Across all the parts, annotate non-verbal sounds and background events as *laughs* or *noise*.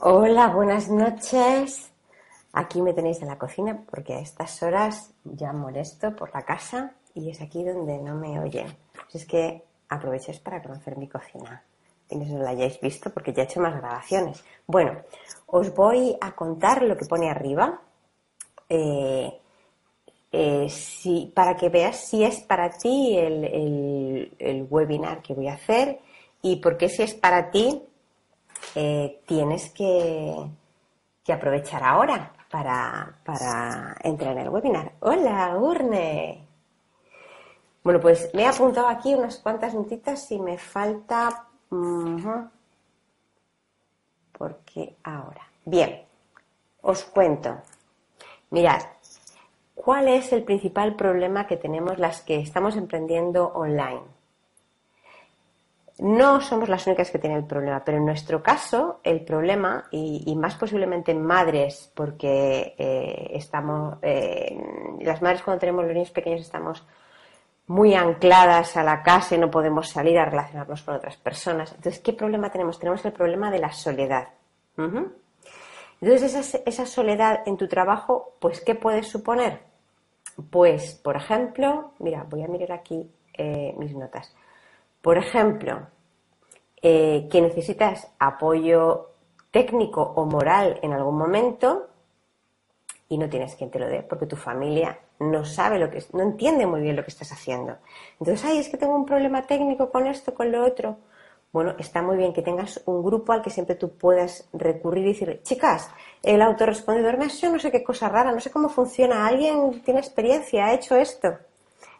Hola, buenas noches. Aquí me tenéis en la cocina porque a estas horas ya molesto por la casa y es aquí donde no me oyen. Es que aprovechéis para conocer mi cocina. Y no la hayáis visto porque ya he hecho más grabaciones. Bueno, os voy a contar lo que pone arriba. Eh, eh, si, para que veas si es para ti el, el webinar que voy a hacer y por qué si es para ti eh, tienes que, aprovechar ahora para, entrar en el webinar. Hola, Urne. Bueno, pues me he apuntado aquí unas cuantas notitas y me falta... porque ahora. Bien, os cuento. Mirad, ¿cuál es el principal problema que tenemos las que estamos emprendiendo online? No somos las únicas que tienen el problema, pero en nuestro caso el problema, y, más posiblemente madres, porque eh, estamos, eh, las madres cuando tenemos los niños pequeños estamos muy ancladas a la casa y no podemos salir a relacionarnos con otras personas. Entonces, ¿qué problema tenemos? Tenemos el problema de la soledad. Entonces, esa, soledad en tu trabajo, pues, ¿qué puedes suponer? Pues, por ejemplo, mira, voy a mirar aquí eh, mis notas. Por ejemplo, eh, que necesitas apoyo técnico o moral en algún momento y no tienes quien te lo dé porque tu familia no sabe lo que no entiende muy bien lo que estás haciendo. Entonces, ay, es que tengo un problema técnico con esto, con lo otro. Bueno, está muy bien que tengas un grupo al que siempre tú puedas recurrir y decir, chicas, el autorrespondedor me ha hecho no sé qué cosa rara, no sé cómo funciona, alguien tiene experiencia, ha hecho esto.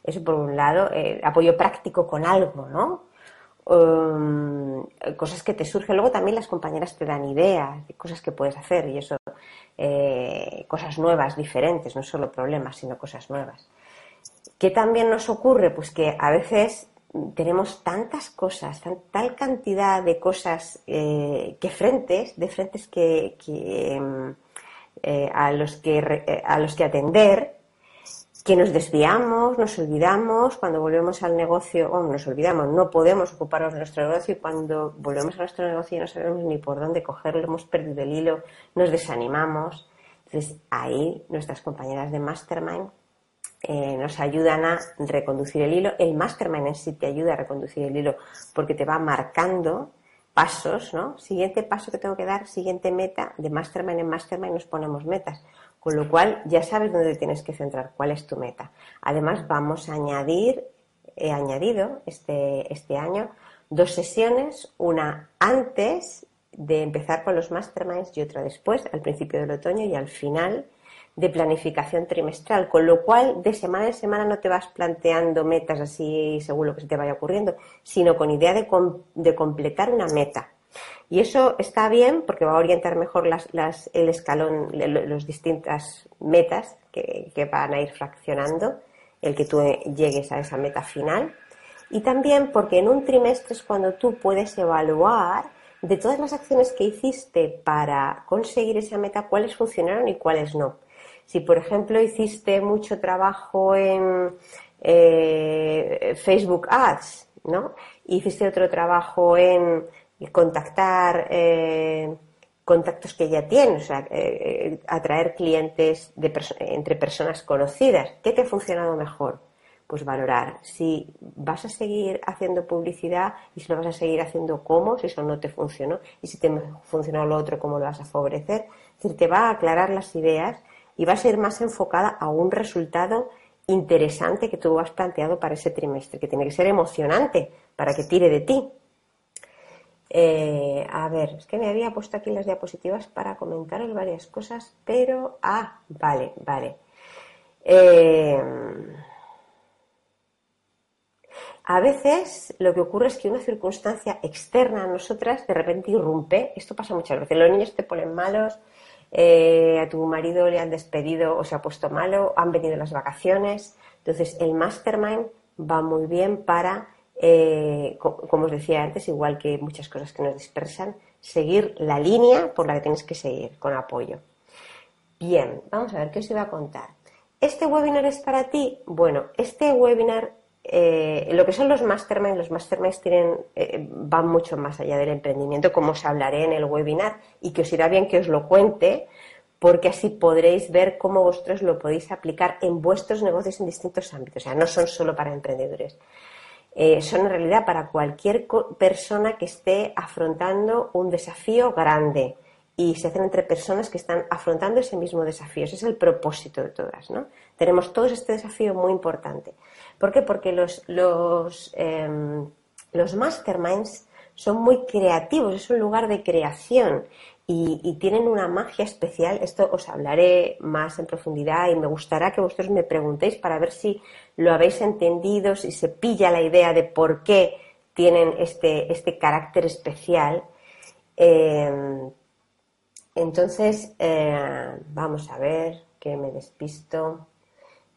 Eso por un lado, eh, apoyo práctico con algo, ¿no? Um, cosas que te surgen. Luego también las compañeras te dan ideas de cosas que puedes hacer y eso, eh, cosas nuevas, diferentes, no solo problemas, sino cosas nuevas. ¿Qué también nos ocurre? Pues que a veces tenemos tantas cosas, tal cantidad de cosas eh, que frentes, de frentes que, eh, a, los que a los que atender, que nos desviamos, nos olvidamos, cuando volvemos al negocio, o nos olvidamos, no podemos ocuparnos de nuestro negocio y cuando volvemos a nuestro negocio no sabemos ni por dónde cogerlo, hemos perdido el hilo, nos desanimamos. Entonces ahí nuestras compañeras de Mastermind eh, nos ayudan a reconducir el hilo. El Mastermind en sí te ayuda a reconducir el hilo porque te va marcando pasos, ¿no? Siguiente paso que tengo que dar, siguiente meta, de Mastermind en Mastermind nos ponemos metas. Con lo cual ya sabes dónde tienes que centrar, cuál es tu meta. Además, vamos a añadir, he añadido este, este año dos sesiones, una antes de empezar con los masterminds y otra después, al principio del otoño y al final de planificación trimestral, con lo cual de semana en semana no te vas planteando metas así según lo que se te vaya ocurriendo, sino con idea de, de completar una meta. Y eso está bien porque va a orientar mejor las, el escalón, las distintas metas que, van a ir fraccionando, el que tú llegues a esa meta final. Y también porque en un trimestre es cuando tú puedes evaluar de todas las acciones que hiciste para conseguir esa meta, cuáles funcionaron y cuáles no. Si, por ejemplo, hiciste mucho trabajo en eh, Facebook Ads, ¿no? hiciste otro trabajo en contactar eh, contactos que ya tienes, o sea, eh, atraer clientes de entre personas conocidas. ¿Qué te ha funcionado mejor? Pues valorar si vas a seguir haciendo publicidad y si lo vas a seguir haciendo cómo, si eso no te funcionó y si te funcionó lo otro, cómo lo vas a favorecer. Es decir, te va a aclarar las ideas y va a ser más enfocada a un resultado interesante que tú has planteado para ese trimestre, que tiene que ser emocionante para que tire de ti. Eh, a ver, es que me había puesto aquí las diapositivas para comentaros varias cosas, pero. Ah, vale, vale. Eh, A veces lo que ocurre es que una circunstancia externa a nosotras de repente irrumpe. Esto pasa muchas veces. Los niños te ponen malos, eh, a tu marido le han despedido o se ha puesto malo, han venido las vacaciones. Entonces, el mastermind va muy bien para, eh, como os decía antes, igual que muchas cosas que nos dispersan, seguir la línea por la que tienes que seguir con apoyo. Bien, vamos a ver qué os iba a contar. ¿Este webinar es para ti? Bueno, este webinar, eh, lo que son los masterminds, los masterminds tienen, eh, van mucho más allá del emprendimiento, como os hablaré en el webinar, y que os irá bien que os lo cuente, porque así podréis ver cómo vosotros lo podéis aplicar en vuestros negocios en distintos ámbitos. O sea, no son solo para emprendedores. Eh, son en realidad para cualquier persona que esté afrontando un desafío grande y se hacen entre personas que están afrontando ese mismo desafío. Ese es el propósito de todas, ¿no? Tenemos todos este desafío muy importante. ¿Por qué? Porque los, los, em, los masterminds son muy creativos, es un lugar de creación y, tienen una magia especial. Esto os hablaré más en profundidad y me gustará que vosotros me preguntéis para ver si lo habéis entendido, si se pilla la idea de por qué tienen este, este carácter especial. Em, entonces, eh, vamos a ver, que me despisto.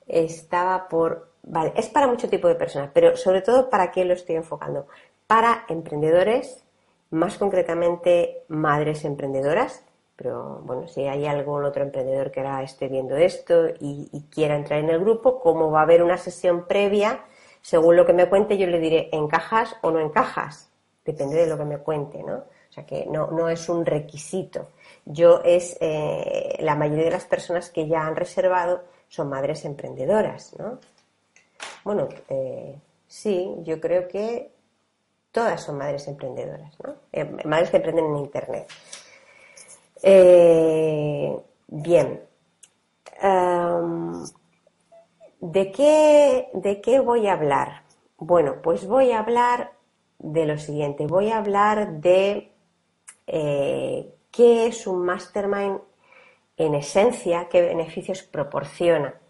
Estaba por. Vale, es para mucho tipo de personas, pero sobre todo para qué lo estoy enfocando. Para emprendedores, más concretamente madres emprendedoras, pero bueno, si hay algún otro emprendedor que ahora esté viendo esto y, y, quiera entrar en el grupo, como va a haber una sesión previa, según lo que me cuente, yo le diré encajas o no encajas. Depende de lo que me cuente, ¿no? O sea que no, no es un requisito. Yo es eh, la mayoría de las personas que ya han reservado son madres emprendedoras, ¿no? Bueno, eh, sí, yo creo que todas son madres emprendedoras, ¿no? Eh, madres que emprenden en Internet. bien. Em, ¿de, qué, ¿De qué voy a hablar? Bueno, pues voy a hablar de lo siguiente. Voy a hablar de qué es un mastermind en esencia, qué beneficios proporciona.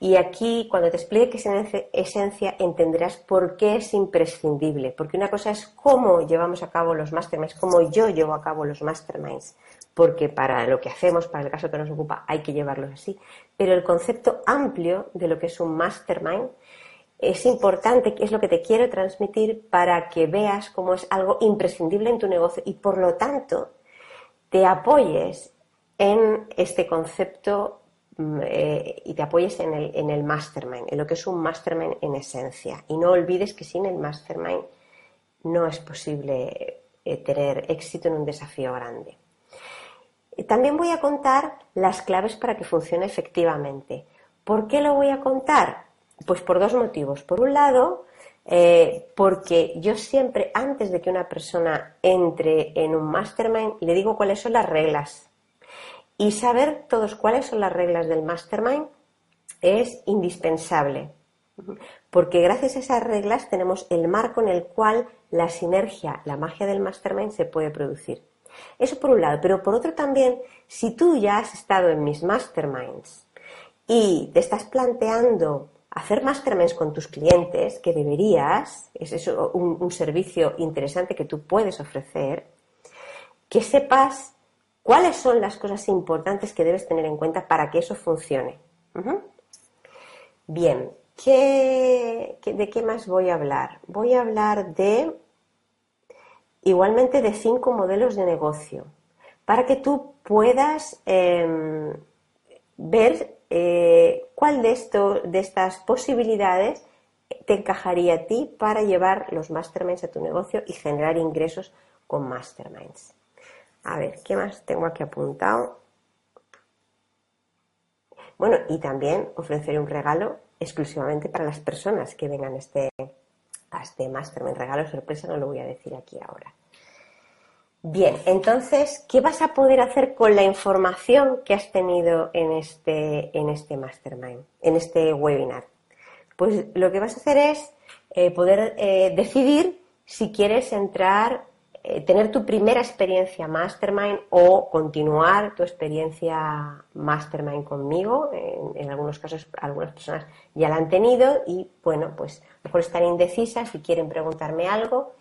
Y aquí, cuando te explique qué es en esencia, entenderás por qué es imprescindible. Porque una cosa es cómo llevamos a cabo los masterminds, cómo yo llevo a cabo los masterminds. Porque para lo que hacemos, para el caso que nos ocupa, hay que llevarlos así. Pero el concepto amplio de lo que es un mastermind es importante, es lo que te quiero transmitir para que veas cómo es algo imprescindible en tu negocio y por lo tanto te apoyes en este concepto eh, y te apoyes en el, en el mastermind, en lo que es un mastermind en esencia. Y no olvides que sin el mastermind no es posible eh, tener éxito en un desafío grande. También voy a contar las claves para que funcione efectivamente. ¿Por qué lo voy a contar? Pues por dos motivos. Por un lado, eh, porque yo siempre, antes de que una persona entre en un mastermind, le digo cuáles son las reglas. Y saber todos cuáles son las reglas del mastermind es indispensable. Porque gracias a esas reglas tenemos el marco en el cual la sinergia, la magia del mastermind se puede producir. Eso por un lado, pero por otro también, si tú ya has estado en mis masterminds y te estás planteando hacer masterminds con tus clientes, que deberías, es un, servicio interesante que tú puedes ofrecer, que sepas cuáles son las cosas importantes que debes tener en cuenta para que eso funcione. Bien, ¿de qué más voy a hablar? Voy a hablar de, igualmente, de cinco modelos de negocio, para que tú puedas em, ver eh, ¿cuál de, de estas posibilidades te encajaría a ti para llevar los masterminds a tu negocio y generar ingresos con masterminds? A ver, ¿qué más tengo aquí apuntado? Bueno, y también ofreceré un regalo exclusivamente para las personas que vengan este, a este mastermind. Regalo sorpresa no lo voy a decir aquí ahora. Bien, entonces, ¿qué vas a poder hacer con la información que has tenido en este, en este mastermind, en este webinar? Pues lo que vas a hacer es eh, poder eh, decidir si quieres entrar eh, tener tu primera experiencia mastermind o continuar tu experiencia mastermind conmigo. En, algunos casos, algunas personas ya la han tenido y, bueno, pues mejor estar indecisas si quieren preguntarme algo.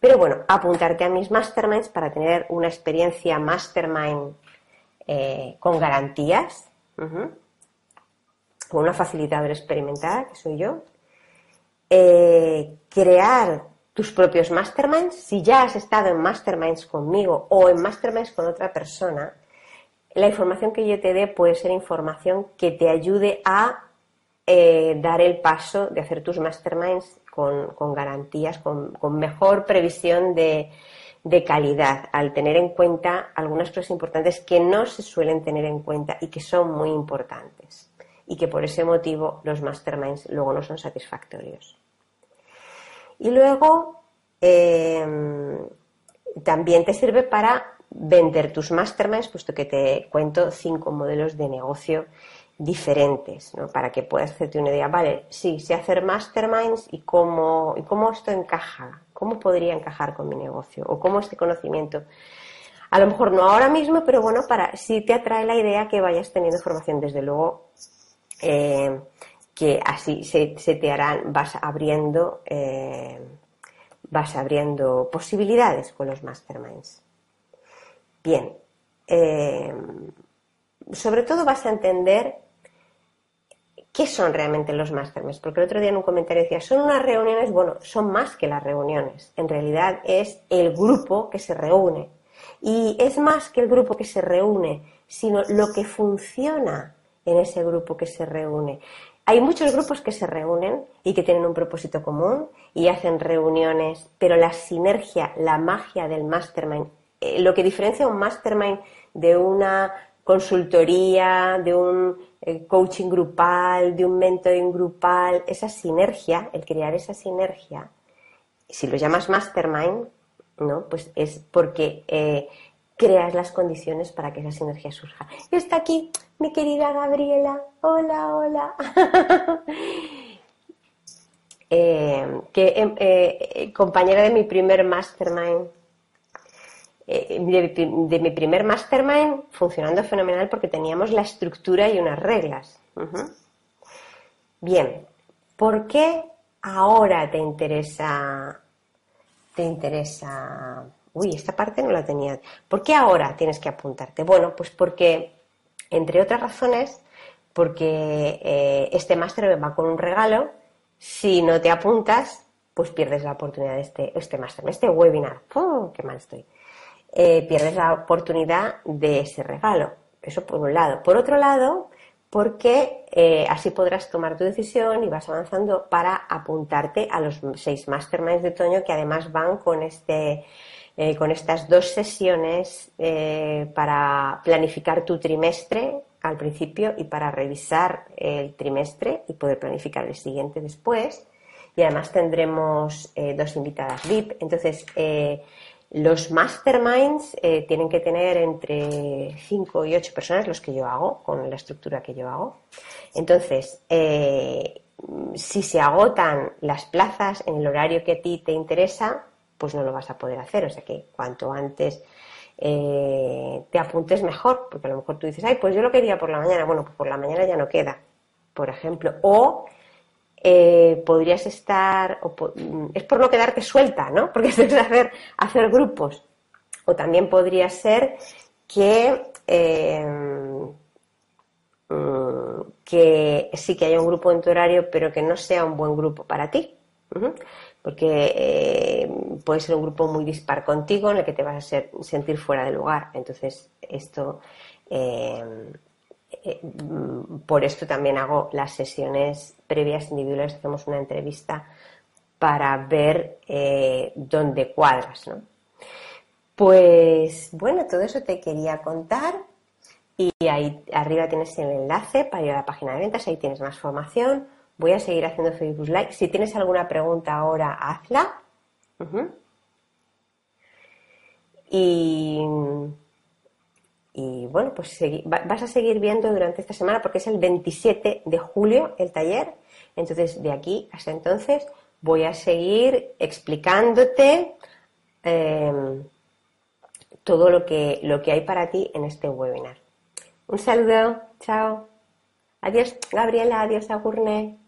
Pero bueno, apuntarte a mis masterminds para tener una experiencia mastermind eh, con garantías, con una facilitadora experimentada, que soy yo. Eh, crear tus propios masterminds, si ya has estado en masterminds conmigo o en masterminds con otra persona, la información que yo te dé puede ser información que te ayude a eh, dar el paso de hacer tus masterminds con, garantías, con, mejor previsión de, de, calidad, al tener en cuenta algunas cosas importantes que no se suelen tener en cuenta y que son muy importantes y que por ese motivo los masterminds luego no son satisfactorios. Y luego em, también te sirve para vender tus masterminds, puesto que te cuento cinco modelos de negocio diferentes, ¿no? Para que puedas hacerte una idea, vale, sí, sé hacer masterminds y cómo, y cómo esto encaja, cómo podría encajar con mi negocio o cómo este conocimiento. A lo mejor no ahora mismo, pero bueno, para si te atrae la idea que vayas teniendo formación, desde luego, eh, que así se, te harán, vas abriendo, eh, vas abriendo posibilidades con los masterminds. Bien, eh, sobre todo vas a entender qué son realmente los masterminds, porque el otro día en un comentario decía, son unas reuniones, bueno, son más que las reuniones, en realidad es el grupo que se reúne. Y es más que el grupo que se reúne, sino lo que funciona en ese grupo que se reúne hay muchos grupos que se reúnen y que tienen un propósito común y hacen reuniones, pero la sinergia, la magia del mastermind, eh, lo que diferencia un mastermind de una consultoría, de un eh, coaching grupal, de un mentoring grupal, esa sinergia, el crear esa sinergia, si lo llamas mastermind, ¿no? Pues es porque eh, creas las condiciones para que esa sinergia surja. Está aquí mi querida Gabriela. Hola, hola. *laughs* Eh, que em, eh, compañera de mi primer mastermind. Eh, de, mi primer mastermind funcionando fenomenal porque teníamos la estructura y unas reglas. Bien, ¿por qué ahora te interesa te interesa uy, esta parte no la tenía. ¿Por qué ahora tienes que apuntarte? Bueno, pues porque, entre otras razones, porque eh, este máster va con un regalo. Si no te apuntas, pues pierdes la oportunidad de este, este máster, este webinar. ¡Oh, qué mal estoy! Eh, pierdes la oportunidad de ese regalo. Eso por un lado. Por otro lado, porque eh, así podrás tomar tu decisión y vas avanzando para apuntarte a los seis masterminds de otoño que además van con este eh, con estas dos sesiones eh, para planificar tu trimestre al principio y para revisar el trimestre y poder planificar el siguiente después. Y además tendremos eh, dos invitadas VIP. Entonces, los masterminds tienen que tener entre 5 y 8 personas, los que yo hago, con la estructura que yo hago. Entonces, si se agotan las plazas en el horario que a ti te interesa, pues no lo vas a poder hacer. O sea que cuanto antes eh, te apuntes mejor, porque a lo mejor tú dices, ay, pues yo lo quería por la mañana. Bueno, pues por la mañana ya no queda, por ejemplo. O eh, podrías estar, es por no quedarte suelta, ¿no? *laughs* Porque es hacer, hacer grupos. O también podría ser que, eh, mm, que sí que haya un grupo en tu horario, pero que no sea un buen grupo para ti porque eh, puede ser un grupo muy dispar contigo en el que te vas a sentir fuera de lugar. Entonces, esto, eh, eh, por esto también hago las sesiones previas individuales, hacemos una entrevista para ver dónde cuadras, ¿no? Pues bueno, todo eso te quería contar y ahí arriba tienes el enlace para ir a la página de ventas, ahí tienes más formación Voy a seguir haciendo Facebook Live. Si tienes alguna pregunta ahora, hazla. Y, y bueno, pues vas a seguir viendo durante esta semana porque es el 27 de julio el taller. Entonces, de aquí hasta entonces voy a seguir explicándote em, todo lo que, lo que hay para ti en este webinar. Un saludo, chao. Adiós, Gabriela, adiós, Agurne.